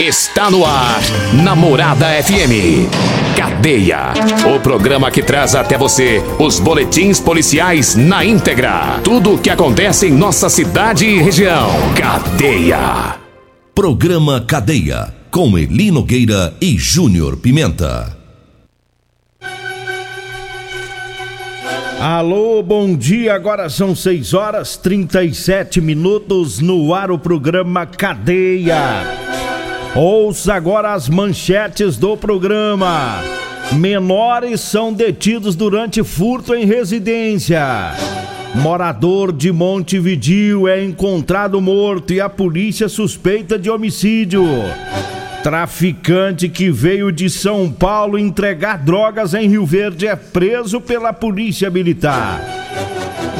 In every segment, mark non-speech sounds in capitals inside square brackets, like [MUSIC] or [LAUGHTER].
Está no ar, Namorada FM. Cadeia. O programa que traz até você os boletins policiais na íntegra. Tudo o que acontece em nossa cidade e região. Cadeia. Programa Cadeia. Com Eli Nogueira e Júnior Pimenta. Alô, bom dia. Agora são 6 horas 37 minutos no ar o programa Cadeia. Ouça agora as manchetes do programa. Menores são detidos durante furto em residência. Morador de Montevidil é encontrado morto e a polícia suspeita de homicídio. Traficante que veio de São Paulo entregar drogas em Rio Verde é preso pela polícia militar.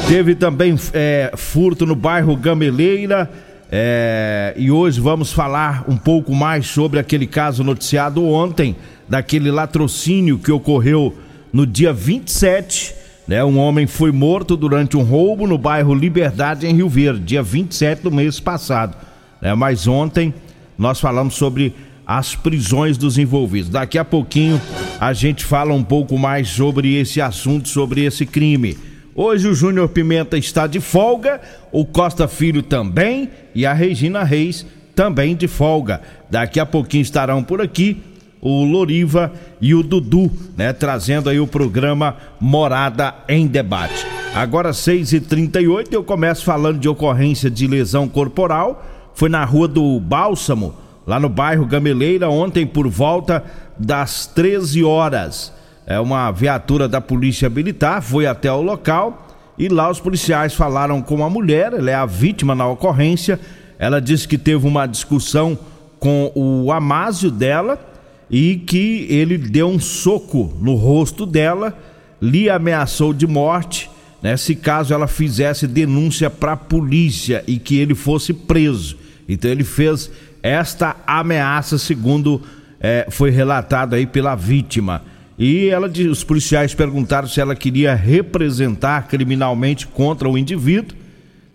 Teve também é, furto no bairro Gameleira é, e hoje vamos falar um pouco mais sobre aquele caso noticiado ontem, daquele latrocínio que ocorreu no dia 27. Né, um homem foi morto durante um roubo no bairro Liberdade, em Rio Verde, dia 27 do mês passado. Né, mas ontem nós falamos sobre as prisões dos envolvidos. Daqui a pouquinho a gente fala um pouco mais sobre esse assunto, sobre esse crime. Hoje o Júnior Pimenta está de folga, o Costa Filho também e a Regina Reis também de folga. Daqui a pouquinho estarão por aqui o Loriva e o Dudu, né, trazendo aí o programa Morada em Debate. Agora 6h38 eu começo falando de ocorrência de lesão corporal. Foi na rua do Bálsamo, lá no bairro Gameleira, ontem por volta das 13 horas. É uma viatura da Polícia Militar foi até o local e lá os policiais falaram com a mulher, ela é a vítima na ocorrência. Ela disse que teve uma discussão com o Amásio dela e que ele deu um soco no rosto dela, lhe ameaçou de morte, né, se caso ela fizesse denúncia para a polícia e que ele fosse preso. Então ele fez esta ameaça, segundo é, foi relatado aí pela vítima. E ela, os policiais perguntaram se ela queria representar criminalmente contra o indivíduo,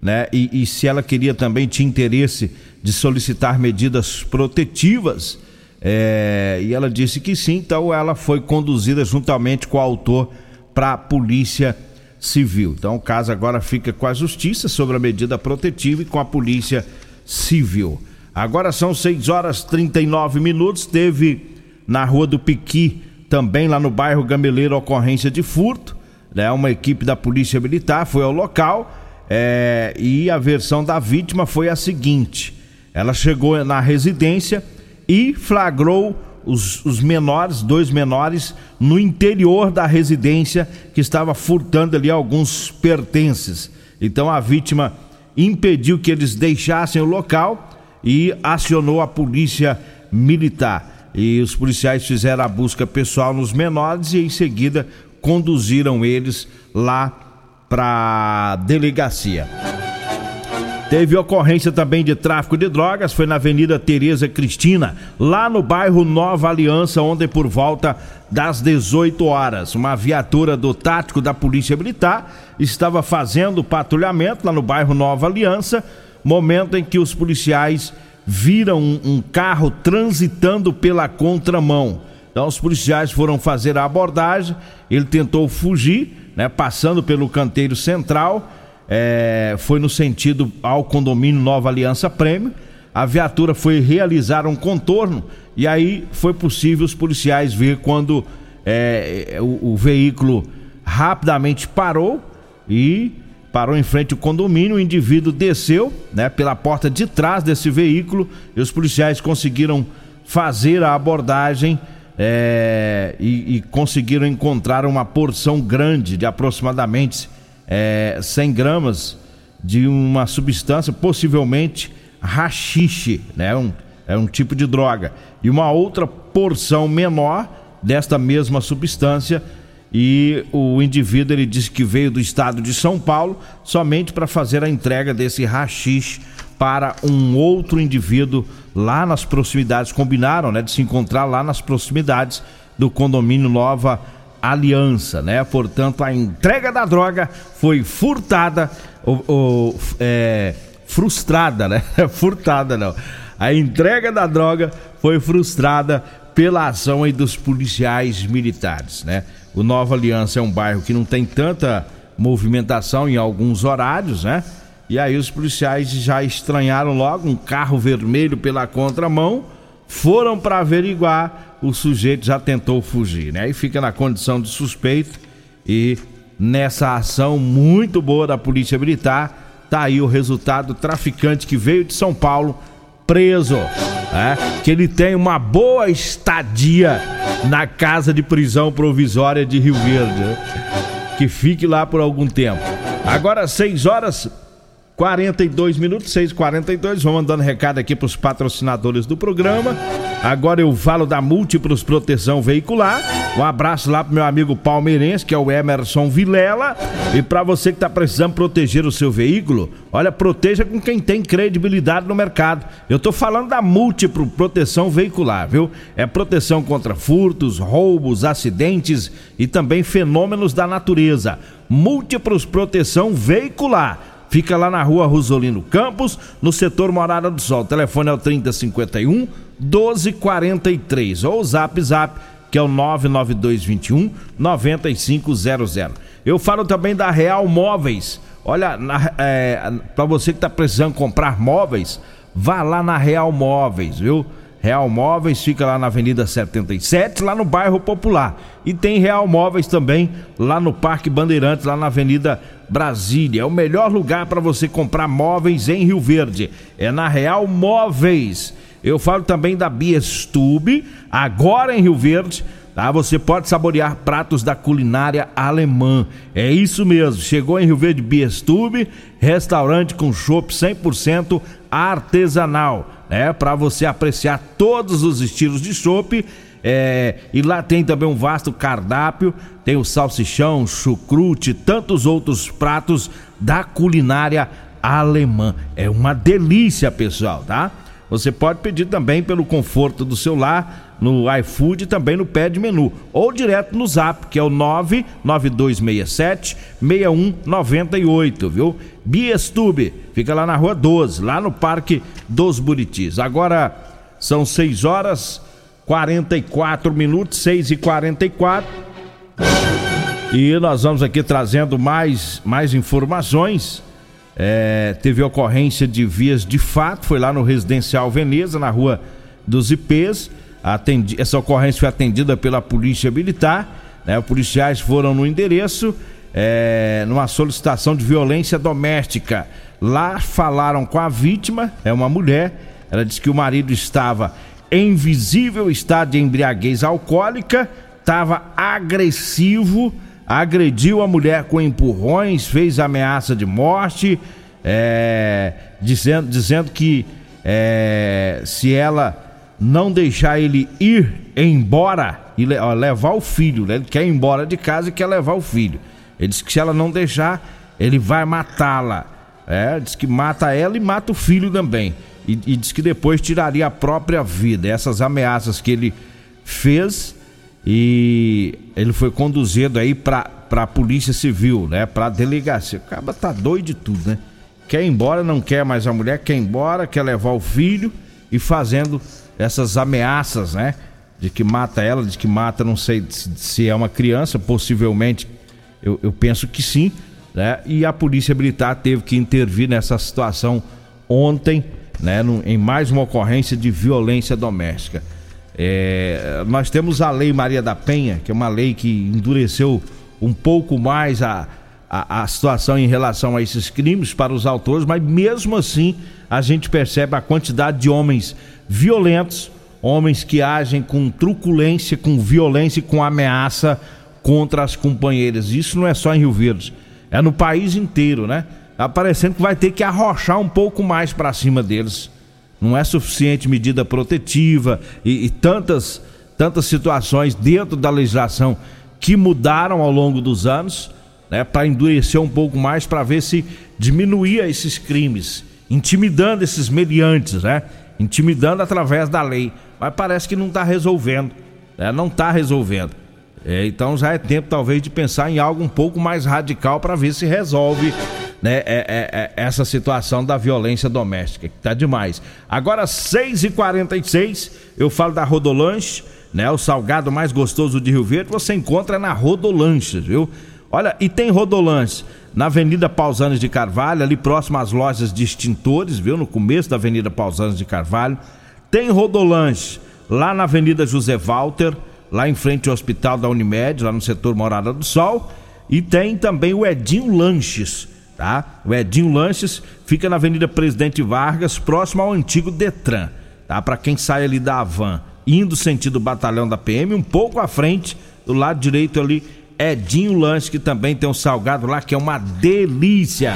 né? E, e se ela queria também tinha interesse de solicitar medidas protetivas. É, e ela disse que sim, então ela foi conduzida juntamente com o autor para a polícia civil. Então o caso agora fica com a justiça sobre a medida protetiva e com a polícia civil. Agora são 6 horas 39 minutos. Teve na rua do Piqui também lá no bairro Gameleiro, ocorrência de furto. Né? Uma equipe da Polícia Militar foi ao local é, e a versão da vítima foi a seguinte: ela chegou na residência e flagrou os, os, menores, dois menores, no interior da residência que estava furtando ali alguns pertences. Então a vítima impediu que eles deixassem o local e acionou a polícia militar e os policiais fizeram a busca pessoal nos menores e em seguida conduziram eles lá para delegacia. Teve ocorrência também de tráfico de drogas, foi na Avenida Tereza Cristina, lá no bairro Nova Aliança, onde por volta das 18 horas, uma viatura do tático da Polícia Militar estava fazendo patrulhamento lá no bairro Nova Aliança, momento em que os policiais viram um, um carro transitando pela contramão. Então os policiais foram fazer a abordagem, ele tentou fugir, né, passando pelo canteiro central, é, foi no sentido ao condomínio Nova Aliança Prêmio. A viatura foi realizar um contorno e aí foi possível os policiais ver quando é, o, o veículo rapidamente parou e parou em frente ao condomínio, o indivíduo desceu, né, pela porta de trás desse veículo e os policiais conseguiram fazer a abordagem é, e, e, conseguiram encontrar uma porção grande de aproximadamente é, 100 gramas de uma substância, possivelmente rachixe, né? Um, é um tipo de droga. E uma outra porção menor desta mesma substância. E o indivíduo ele disse que veio do estado de São Paulo somente para fazer a entrega desse rachixe para um outro indivíduo lá nas proximidades. Combinaram, né, de se encontrar lá nas proximidades do condomínio Nova Aliança, né? Portanto, a entrega da droga foi furtada, ou, ou é, frustrada, né? [LAUGHS] Furtada não. A entrega da droga foi frustrada pela ação aí dos policiais militares, né? O Nova Aliança é um bairro que não tem tanta movimentação em alguns horários, né? E aí os policiais já estranharam logo um carro vermelho pela contramão, foram para averiguar, o sujeito já tentou fugir, né? Aí fica na condição de suspeito e nessa ação muito boa da Polícia Militar, tá aí o resultado, traficante que veio de São Paulo preso, né? Que ele tem uma boa estadia na casa de prisão provisória de Rio Verde, né? que fique lá por algum tempo. Agora 6 horas 42 minutos, 6h42. Vamos mandando recado aqui para os patrocinadores do programa. Agora eu falo da Múltiplos Proteção Veicular. Um abraço lá pro meu amigo palmeirense, que é o Emerson Vilela. E para você que tá precisando proteger o seu veículo, olha, proteja com quem tem credibilidade no mercado. Eu tô falando da Múltiplo Proteção Veicular, viu? É proteção contra furtos, roubos, acidentes e também fenômenos da natureza. Múltiplos Proteção Veicular Fica lá na rua Rosolino Campos, no setor Morada do Sol. O telefone é o 3051 1243 ou o Zap Zap, que é o 99221 9500. Eu falo também da Real Móveis. Olha, é, para você que está precisando comprar móveis, vá lá na Real Móveis, viu? Real Móveis fica lá na Avenida 77, lá no bairro Popular. E tem Real Móveis também lá no Parque Bandeirantes, lá na Avenida Brasília. É o melhor lugar para você comprar móveis em Rio Verde. É na Real Móveis. Eu falo também da Biestube, agora em Rio Verde. Tá? Você pode saborear pratos da culinária alemã. É isso mesmo. Chegou em Rio Verde Biestube, restaurante com chopp 100% artesanal né? Para você apreciar todos os estilos de chopp. É, e lá tem também um vasto cardápio, tem o salsichão, chucrute, tantos outros pratos da culinária alemã. É uma delícia, pessoal, tá? Você pode pedir também pelo conforto do seu lar, no iFood e também no pé de menu. Ou direto no zap, que é o 99267 6198, viu? Biestube, fica lá na rua 12, lá no Parque dos Buritis. Agora são 6 horas 44 minutos, 6 e 44 E nós vamos aqui trazendo mais, mais informações. É, teve ocorrência de vias de fato, foi lá no Residencial Veneza, na rua dos IPs. Atendi, essa ocorrência foi atendida pela Polícia Militar. Né, os policiais foram no endereço, é, numa solicitação de violência doméstica. Lá falaram com a vítima, é uma mulher. Ela disse que o marido estava em visível estado de embriaguez alcoólica, estava agressivo agrediu a mulher com empurrões, fez ameaça de morte, é, dizendo, dizendo que é, se ela não deixar ele ir embora e ó, levar o filho, né? ele quer ir embora de casa e quer levar o filho. Ele disse que se ela não deixar, ele vai matá-la. É, diz que mata ela e mata o filho também. E, e diz que depois tiraria a própria vida. Essas ameaças que ele fez e ele foi conduzido aí para a Polícia Civil, né? Para delegacia. O cara tá doido de tudo, né? Quer ir embora, não quer mais a mulher, quer ir embora, quer levar o filho e fazendo essas ameaças, né? De que mata ela, de que mata, não sei se, é uma criança, possivelmente, eu, eu penso que sim, né? E a Polícia Militar teve que intervir nessa situação ontem, né? Em mais uma ocorrência de violência doméstica. É, nós temos a Lei Maria da Penha, que é uma lei que endureceu um pouco mais a, a, a situação em relação a esses crimes para os autores, mas mesmo assim a gente percebe a quantidade de homens violentos, homens que agem com truculência, com violência e com ameaça contra as companheiras. Isso não é só em Rio Verde, é no país inteiro, né? Tá parecendo que vai ter que arrochar um pouco mais para cima deles. Não é suficiente medida protetiva e, e tantas, tantas situações dentro da legislação que mudaram ao longo dos anos, né, para endurecer um pouco mais, para ver se diminuía esses crimes, intimidando esses mediantes, né? Intimidando através da lei. Mas parece que não está resolvendo, né? não está resolvendo. É, então já é tempo talvez de pensar em algo um pouco mais radical para ver se resolve né, é, é, é, essa situação da violência doméstica, que tá demais. Agora, 6h46, eu falo da Rodolanche, né? O salgado mais gostoso de Rio Verde, você encontra na Rodolanches, viu? Olha, e tem Rodolanches na Avenida Pausanes de Carvalho, ali próximo às lojas de extintores, viu? No começo da Avenida Pausanes de Carvalho. Tem Rodolanche lá na Avenida José Walter lá em frente ao Hospital da Unimed, lá no setor Morada do Sol. E tem também o Edinho Lanches, tá? O Edinho Lanches fica na Avenida Presidente Vargas, próximo ao antigo Detran, tá? Para quem sai ali da Avan, indo sentido batalhão da PM, um pouco à frente, do lado direito ali, Edinho Lanches, que também tem um salgado lá que é uma delícia.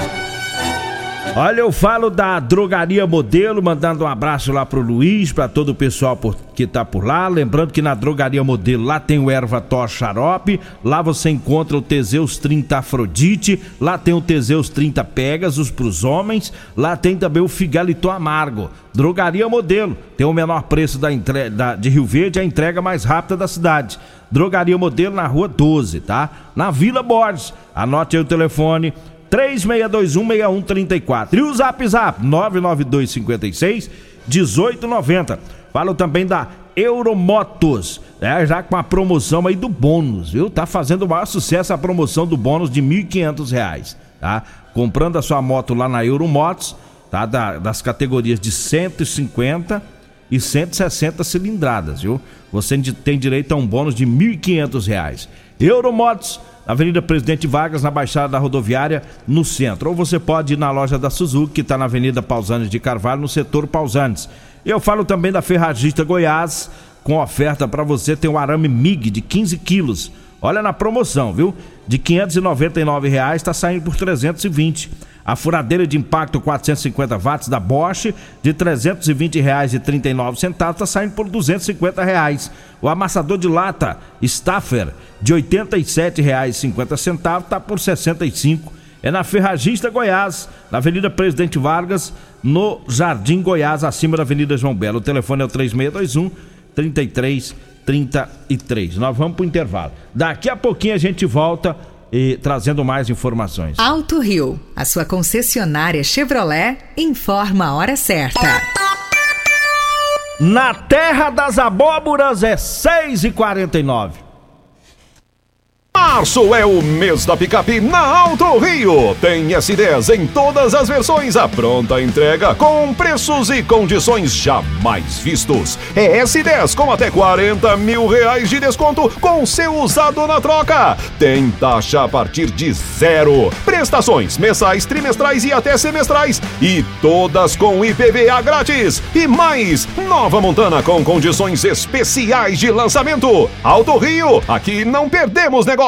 Olha, eu falo da Drogaria Modelo, mandando um abraço lá pro Luiz, para todo o pessoal por, que tá por lá. Lembrando que na Drogaria Modelo lá tem o Erva Tor Xarope, lá você encontra o Teseus 30 Afrodite, lá tem o Teseus 30 Pegasus pros homens, lá tem também o Figalito Amargo. Drogaria Modelo, tem o menor preço da, entre... da de Rio Verde, a entrega mais rápida da cidade. Drogaria Modelo na rua 12, tá? Na Vila Borges. Anote aí o telefone 36216134. E o Zap Zap 99256 1890. Falo também da Euromotos, é, já com a promoção aí do bônus, viu? Tá fazendo o maior sucesso a promoção do bônus de R$ 1.500, tá? Comprando a sua moto lá na Euromotos, tá? Da, das categorias de 150 e 160 cilindradas, viu? Você tem direito a um bônus de R$ 1.500. Euromotos Avenida Presidente Vargas, na Baixada da Rodoviária, no centro. Ou você pode ir na loja da Suzuki, que está na Avenida Pausanes de Carvalho, no setor Pausanes. Eu falo também da Ferragista Goiás, com oferta para você, tem um arame MIG de 15 quilos. Olha na promoção, viu? De 599 reais está saindo por 320 a furadeira de impacto 450 watts da Bosch de R$ 320,39 está saindo por 250 reais. O amassador de lata Staffer de R$ 87,50 está por R$ 65. É na Ferragista Goiás, na Avenida Presidente Vargas, no Jardim Goiás, acima da Avenida João Belo. O telefone é o 3621 3333. Nós vamos para o intervalo. Daqui a pouquinho a gente volta e trazendo mais informações. Alto Rio, a sua concessionária Chevrolet, informa a hora certa. Na terra das abóboras é 6 e 49 Março é o mês da picape na Alto Rio. Tem S10 em todas as versões, a pronta entrega com preços e condições jamais vistos. É S10 com até 40 mil reais de desconto com seu usado na troca. Tem taxa a partir de zero. Prestações mensais, trimestrais e até semestrais. E todas com IPVA grátis. E mais, nova Montana com condições especiais de lançamento. Alto Rio, aqui não perdemos negócio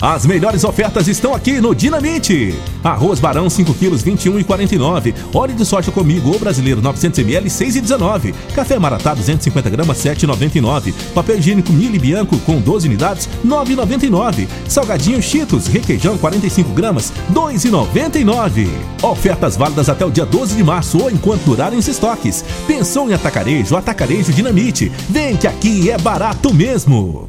As melhores ofertas estão aqui no Dinamite. Arroz Barão 5 quilos 21 e 49. Óleo de soja comigo ou brasileiro 900 ml 6 e 19. Café Maratá 250 gramas 7,99. Papel higiênico Mili Bianco com 12 unidades 9,99. Salgadinho Cheetos requeijão 45 gramas 2,99. Ofertas válidas até o dia 12 de março ou enquanto durarem os estoques. Pensou em atacarejo? Atacarejo Dinamite. Vem que aqui é barato mesmo.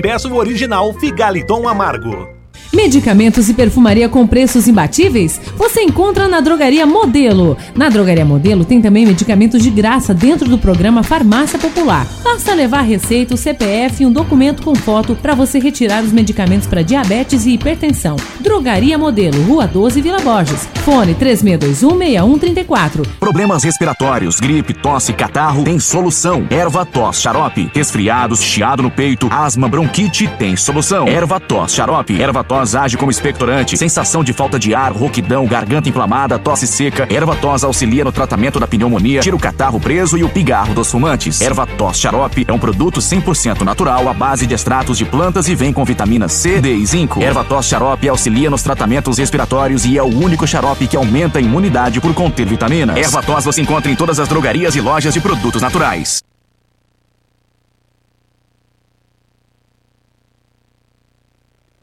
peço o original Figaliton Amargo. Medicamentos e perfumaria com preços imbatíveis? Você encontra na Drogaria Modelo. Na Drogaria Modelo tem também medicamentos de graça dentro do programa Farmácia Popular. Basta levar receita, CPF e um documento com foto para você retirar os medicamentos para diabetes e hipertensão. Drogaria Modelo, Rua 12, Vila Borges. Fone 36216134. Problemas respiratórios, gripe, tosse, catarro, tem solução. Erva tos, xarope. Resfriados, chiado no peito, asma, bronquite, tem solução. Erva tos, xarope. Erva tos tos age como expectorante, sensação de falta de ar, rouquidão, garganta inflamada, tosse seca. Erva tos auxilia no tratamento da pneumonia, tira o catarro preso e o pigarro dos fumantes. Erva tos xarope é um produto 100% natural à base de extratos de plantas e vem com vitaminas C, D e zinco. Erva tos xarope auxilia nos tratamentos respiratórios e é o único xarope que aumenta a imunidade por conter vitaminas. Erva tos você encontra em todas as drogarias e lojas de produtos naturais.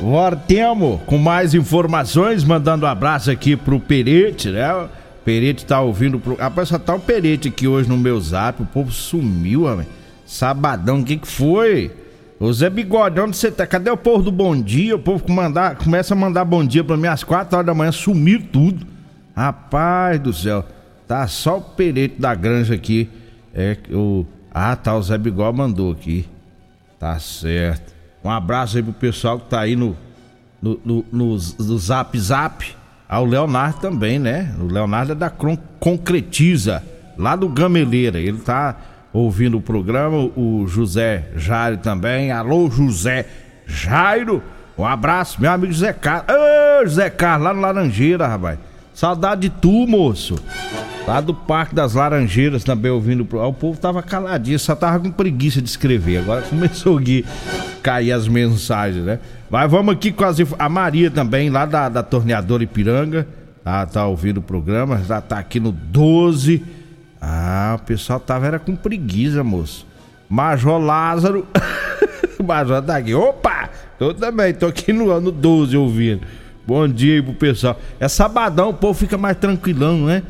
Voltemos com mais informações, mandando um abraço aqui pro Perete, né? Perete tá ouvindo. Pro... Rapaz, só tá o Perete aqui hoje no meu zap. O povo sumiu, rapaz. Sabadão, o que que foi? Ô Zé Bigode, onde você tá? Cadê o povo do bom dia? O povo mandar, começa a mandar bom dia pra mim às 4 horas da manhã, sumiu tudo. Rapaz do céu, tá só o Perete da granja aqui. É o. Ah, tá, o Zé Bigode mandou aqui. Tá certo. Um abraço aí pro pessoal que tá aí no, no, no, no, no Zap Zap. Ao Leonardo também, né? O Leonardo é da Concretiza, lá do Gameleira. Ele tá ouvindo o programa. O José Jairo também. Alô, José Jairo. Um abraço, meu amigo José Carlos. Ô, José Carlos, lá no Laranjeira, rapaz. Saudade de tu, moço. Lá do Parque das Laranjeiras também ouvindo. O povo tava caladinho, só tava com preguiça de escrever. Agora [LAUGHS] começou a cair as mensagens, né? Mas vamos aqui com as, a Maria também, lá da, da Torneadora Ipiranga. Tá, tá ouvindo o programa, já tá aqui no 12. Ah, o pessoal tava era com preguiça, moço. Major Lázaro. o [LAUGHS] Major tá aqui. Opa! Eu também, tô aqui no ano 12 ouvindo. Bom dia aí pro pessoal. É sabadão, o povo fica mais tranquilão, né?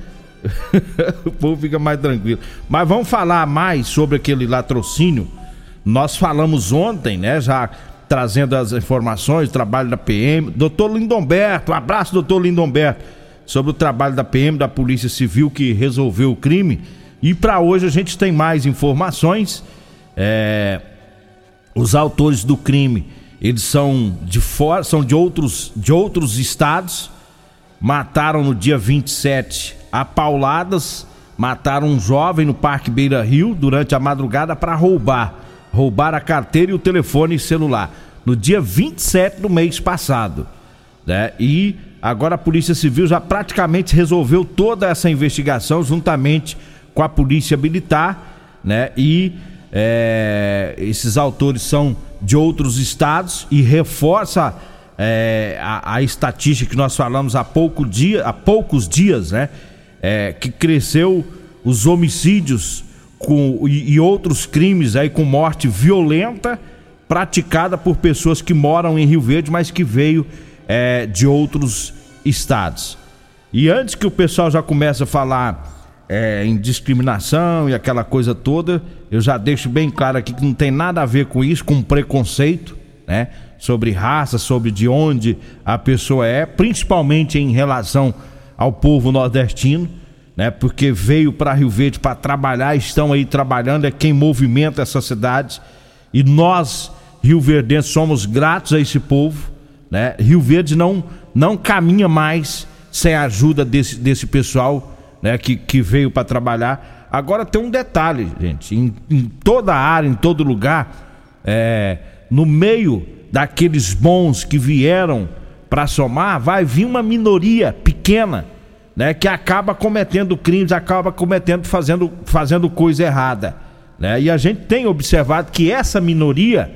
[LAUGHS] o povo fica mais tranquilo. Mas vamos falar mais sobre aquele latrocínio. Nós falamos ontem, né? Já trazendo as informações, trabalho da PM. Doutor Lindomberto, um abraço, doutor Lindomberto, sobre o trabalho da PM, da Polícia Civil que resolveu o crime. E para hoje a gente tem mais informações. É, os autores do crime, eles são de fora, são de outros, de outros estados. Mataram no dia 27 a pauladas, mataram um jovem no Parque Beira Rio durante a madrugada para roubar. Roubar a carteira e o telefone celular. No dia 27 do mês passado. Né? E agora a Polícia Civil já praticamente resolveu toda essa investigação juntamente com a Polícia Militar. Né? E é, esses autores são de outros estados e reforça é, a, a, estatística que nós falamos há, pouco dia, há poucos dias, né? é, que cresceu os homicídios com, e, e outros crimes aí com morte violenta praticada por pessoas que moram em Rio Verde, mas que veio é, de outros estados. E antes que o pessoal já comece a falar é, em discriminação e aquela coisa toda, eu já deixo bem claro aqui que não tem nada a ver com isso, com preconceito, né? Sobre raça, sobre de onde a pessoa é, principalmente em relação ao povo nordestino, né? Porque veio para Rio Verde para trabalhar, estão aí trabalhando, é quem movimenta essa cidade. E nós, Rio Verde, somos gratos a esse povo, né? Rio Verde não não caminha mais sem a ajuda desse, desse pessoal, né, que, que veio para trabalhar. Agora tem um detalhe, gente, em, em toda área, em todo lugar, é, no meio daqueles bons que vieram para somar, vai vir uma minoria pequena, né, que acaba cometendo crimes, acaba cometendo, fazendo, fazendo coisa errada, né? E a gente tem observado que essa minoria,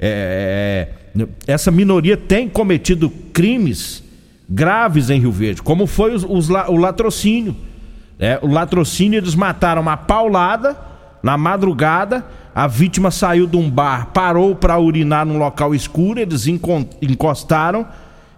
é, é essa minoria tem cometido crimes graves em Rio Verde, como foi os, os, o latrocínio. É, o latrocínio eles mataram uma paulada na madrugada. A vítima saiu de um bar, parou para urinar num local escuro. Eles encostaram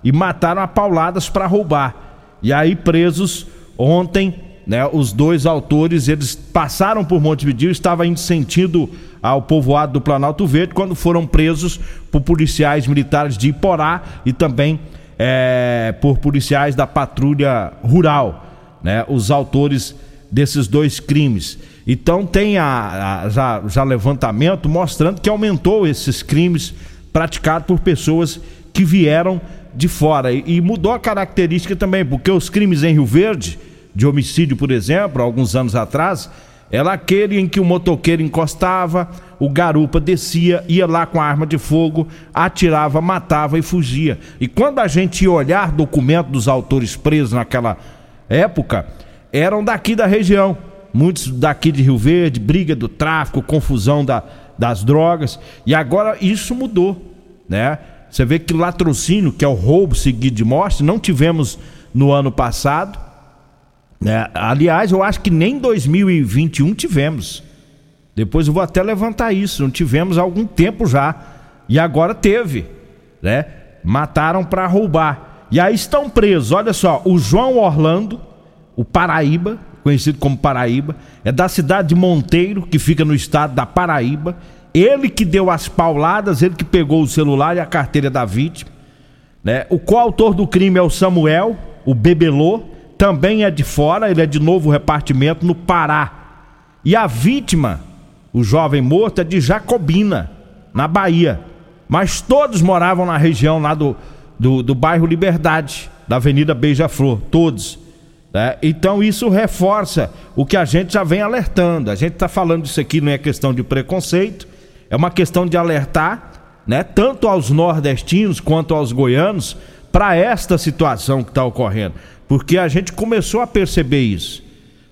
e mataram a pauladas para roubar. E aí, presos ontem, né, os dois autores, eles passaram por Montevideo, estavam indo sentido ao povoado do Planalto Verde, quando foram presos por policiais militares de Iporá e também é, por policiais da patrulha rural, né? Os autores desses dois crimes. Então tem a, a já, já levantamento mostrando que aumentou esses crimes praticados por pessoas que vieram de fora e, e mudou a característica também, porque os crimes em Rio Verde, de homicídio, por exemplo, alguns anos atrás, era aquele em que o motoqueiro encostava, o garupa descia, ia lá com a arma de fogo, atirava, matava e fugia. E quando a gente ia olhar documento dos autores presos naquela época, eram daqui da região. Muitos daqui de Rio Verde, briga do tráfico, confusão da, das drogas. E agora isso mudou, né? Você vê que latrocínio, que é o roubo seguido de morte, não tivemos no ano passado é, aliás, eu acho que nem 2021 tivemos. Depois eu vou até levantar isso. Não tivemos há algum tempo já. E agora teve, né? Mataram para roubar. E aí estão presos. Olha só, o João Orlando, o Paraíba, conhecido como Paraíba, é da cidade de Monteiro, que fica no estado da Paraíba. Ele que deu as pauladas, ele que pegou o celular e a carteira da vítima. Né? O coautor do crime é o Samuel, o Bebelô também é de fora, ele é de novo repartimento no Pará. E a vítima, o jovem morto, é de Jacobina, na Bahia. Mas todos moravam na região lá do, do, do bairro Liberdade, da Avenida Beija-Flor, todos. Né? Então isso reforça o que a gente já vem alertando. A gente está falando isso aqui não é questão de preconceito, é uma questão de alertar, né? Tanto aos nordestinos quanto aos goianos para esta situação que está ocorrendo. Porque a gente começou a perceber isso.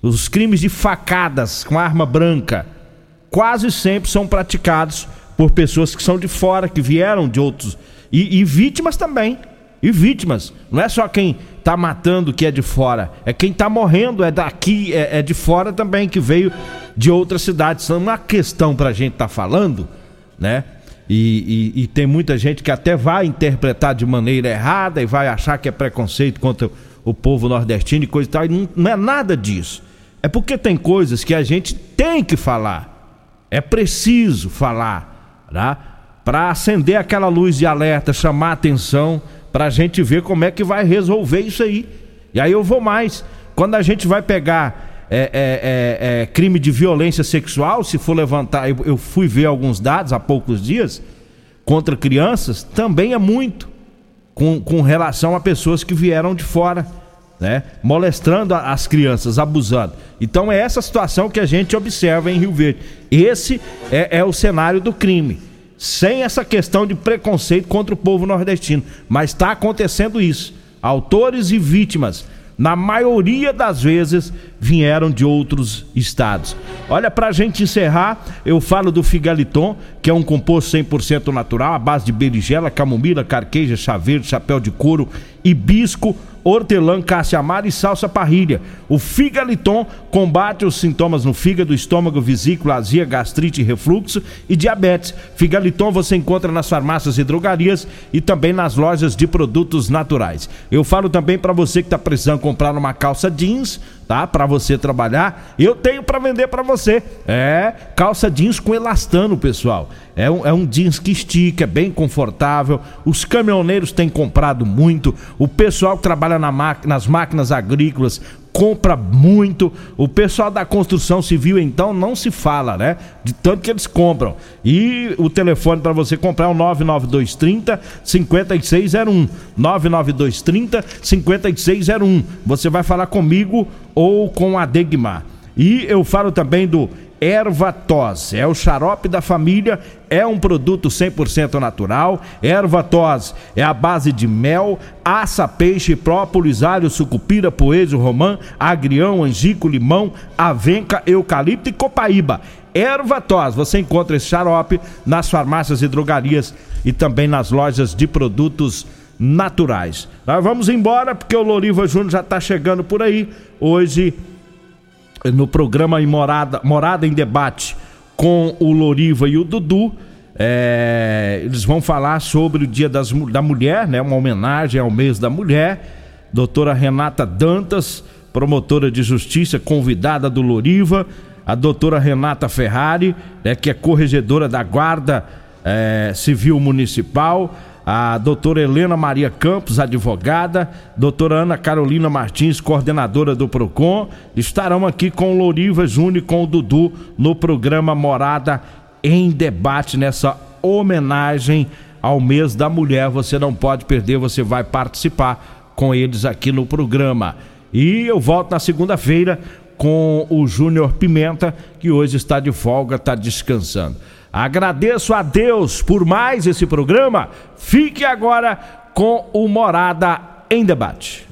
Os crimes de facadas com arma branca quase sempre são praticados por pessoas que são de fora, que vieram de outros. E, e vítimas também. E vítimas. Não é só quem está matando que é de fora. É quem está morrendo, é daqui, é, é, de fora também, que veio de outras cidades. Então, uma questão para a gente estar tá falando, né? E, e, e, tem muita gente que até vai interpretar de maneira errada e vai achar que é preconceito contra o povo nordestino e coisa e tal. E não, não é nada disso. É porque tem coisas que a gente tem que falar. É preciso falar, tá? Para acender aquela luz de alerta, chamar atenção, para a gente ver como é que vai resolver isso aí. E aí eu vou mais. Quando a gente vai pegar é, é, é, é crime de violência sexual, se for levantar, eu, eu fui ver alguns dados há poucos dias, contra crianças, também é muito com, com relação a pessoas que vieram de fora, né? Molestrando as crianças, abusando. Então é essa situação que a gente observa em Rio Verde. Esse é, é o cenário do crime. Sem essa questão de preconceito contra o povo nordestino. Mas está acontecendo isso. Autores e vítimas na maioria das vezes vieram de outros estados. Olha, para a gente encerrar, eu falo do Figaliton, que é um composto 100% natural, à base de berigela, camomila, carqueja, chá verde, chapéu de couro, hibisco, hortelã, caça-amar e salsa parrilha. O Figaliton combate os sintomas no fígado, estômago, vesícula, azia, gastrite, refluxo e diabetes. Figaliton você encontra nas farmácias e drogarias e também nas lojas de produtos naturais. Eu falo também para você que está precisando comprar uma calça jeans, tá? Para você trabalhar, eu tenho para vender para você. É calça jeans com elastano, pessoal. É um, é um jeans que estica, é bem confortável. Os caminhoneiros têm comprado muito. O pessoal que trabalha na nas máquinas agrícolas compra muito. O pessoal da construção civil, então, não se fala, né? De tanto que eles compram. E o telefone para você comprar é o 99230 5601. 99230 5601. Você vai falar comigo ou com a Degmar. E eu falo também do erva tos. É o xarope da família, é um produto 100% natural. Erva tos é a base de mel, aça, peixe, própolis, alho, sucupira, poejo, romã, agrião, angico, limão, avenca, eucalipto e copaíba. Erva tos, você encontra esse xarope nas farmácias e drogarias e também nas lojas de produtos naturais. Nós vamos embora porque o Loriva Júnior já está chegando por aí. Hoje no programa em Morada, Morada em Debate com o Loriva e o Dudu. É, eles vão falar sobre o Dia das, da Mulher, né? Uma homenagem ao mês da mulher. Doutora Renata Dantas, promotora de justiça, convidada do Loriva. A doutora Renata Ferrari, né, que é corregedora da Guarda é, Civil Municipal a doutora Helena Maria Campos, advogada, doutora Ana Carolina Martins, coordenadora do PROCON, estarão aqui com o Loriva Júnior e com o Dudu no programa Morada em Debate, nessa homenagem ao mês da mulher. Você não pode perder, você vai participar com eles aqui no programa. E eu volto na segunda-feira com o Júnior Pimenta, que hoje está de folga, está descansando. Agradeço a Deus por mais esse programa. Fique agora com o Morada em Debate.